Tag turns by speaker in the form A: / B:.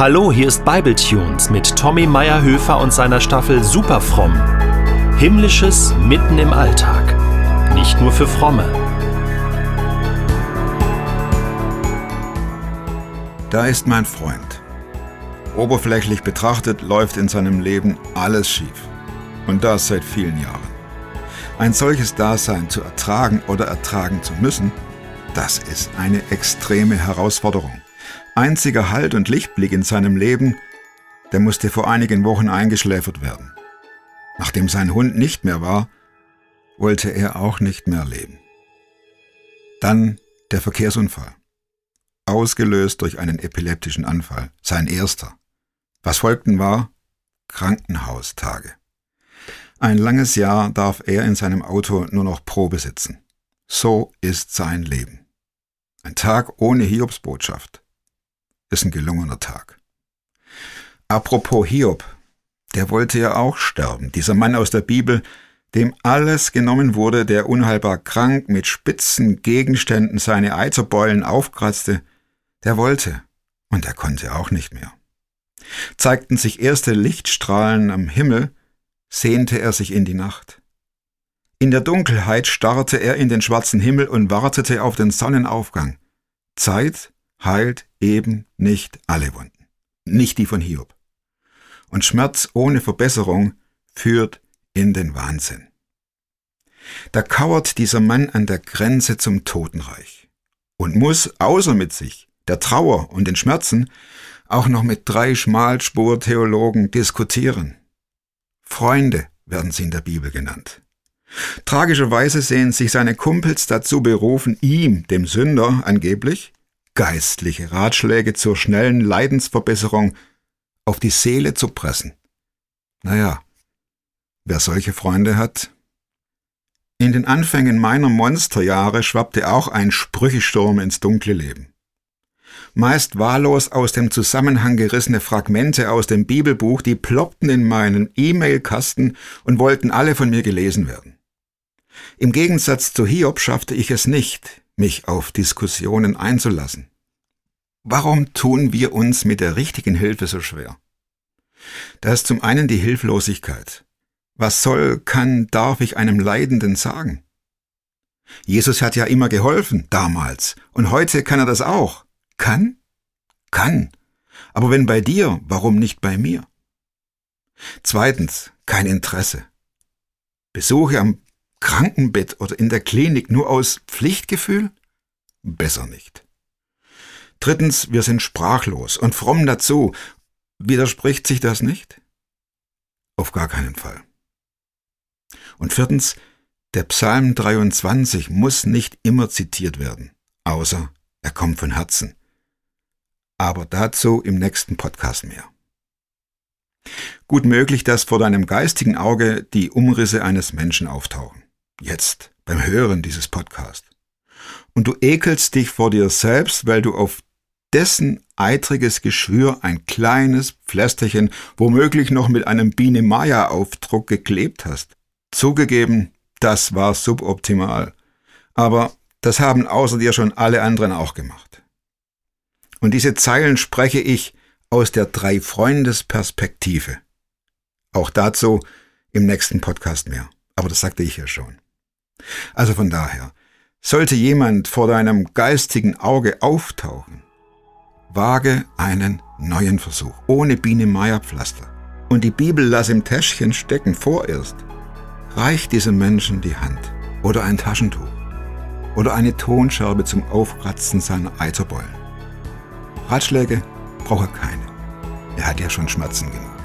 A: Hallo, hier ist Bibletunes mit Tommy Meyerhöfer und seiner Staffel Superfromm. Himmlisches mitten im Alltag. Nicht nur für Fromme.
B: Da ist mein Freund. Oberflächlich betrachtet läuft in seinem Leben alles schief. Und das seit vielen Jahren. Ein solches Dasein zu ertragen oder ertragen zu müssen, das ist eine extreme Herausforderung. Einziger Halt und Lichtblick in seinem Leben, der musste vor einigen Wochen eingeschläfert werden. Nachdem sein Hund nicht mehr war, wollte er auch nicht mehr leben. Dann der Verkehrsunfall. Ausgelöst durch einen epileptischen Anfall, sein erster. Was folgten war Krankenhaustage. Ein langes Jahr darf er in seinem Auto nur noch Probe sitzen. So ist sein Leben. Ein Tag ohne Hiobsbotschaft ist ein gelungener Tag. Apropos Hiob, der wollte ja auch sterben. Dieser Mann aus der Bibel, dem alles genommen wurde, der unheilbar krank mit spitzen Gegenständen seine Eizerbeulen aufkratzte, der wollte und er konnte auch nicht mehr. Zeigten sich erste Lichtstrahlen am Himmel, sehnte er sich in die Nacht. In der Dunkelheit starrte er in den schwarzen Himmel und wartete auf den Sonnenaufgang. Zeit heilt eben nicht alle Wunden, nicht die von Hiob. Und Schmerz ohne Verbesserung führt in den Wahnsinn. Da kauert dieser Mann an der Grenze zum Totenreich und muss außer mit sich, der Trauer und den Schmerzen, auch noch mit drei Schmalspur-Theologen diskutieren. Freunde werden sie in der Bibel genannt. Tragischerweise sehen sich seine Kumpels dazu berufen, ihm, dem Sünder angeblich, geistliche Ratschläge zur schnellen Leidensverbesserung auf die Seele zu pressen. Naja, wer solche Freunde hat? In den Anfängen meiner Monsterjahre schwappte auch ein Sprüchesturm ins dunkle Leben meist wahllos aus dem Zusammenhang gerissene Fragmente aus dem Bibelbuch, die ploppten in meinen E-Mail-Kasten und wollten alle von mir gelesen werden. Im Gegensatz zu Hiob schaffte ich es nicht, mich auf Diskussionen einzulassen. Warum tun wir uns mit der richtigen Hilfe so schwer? Da ist zum einen die Hilflosigkeit. Was soll, kann, darf ich einem Leidenden sagen? Jesus hat ja immer geholfen, damals, und heute kann er das auch. Kann? Kann. Aber wenn bei dir, warum nicht bei mir? Zweitens, kein Interesse. Besuche am Krankenbett oder in der Klinik nur aus Pflichtgefühl? Besser nicht. Drittens, wir sind sprachlos und fromm dazu. Widerspricht sich das nicht? Auf gar keinen Fall. Und viertens, der Psalm 23 muss nicht immer zitiert werden, außer er kommt von Herzen aber dazu im nächsten Podcast mehr. Gut möglich, dass vor deinem geistigen Auge die Umrisse eines Menschen auftauchen. Jetzt, beim Hören dieses Podcasts. Und du ekelst dich vor dir selbst, weil du auf dessen eitriges Geschwür ein kleines Pflästerchen, womöglich noch mit einem Biene Maya Aufdruck geklebt hast. Zugegeben, das war suboptimal. Aber das haben außer dir schon alle anderen auch gemacht. Und diese Zeilen spreche ich aus der Drei-Freundes-Perspektive. Auch dazu im nächsten Podcast mehr. Aber das sagte ich ja schon. Also von daher, sollte jemand vor deinem geistigen Auge auftauchen, wage einen neuen Versuch, ohne Biene-Meier-Pflaster. Und die Bibel lass im Täschchen stecken vorerst. Reich diesem Menschen die Hand oder ein Taschentuch oder eine Tonscherbe zum Aufkratzen seiner Eiterbeulen. Ratschläge braucht er keine. Er hat ja schon Schmerzen genug.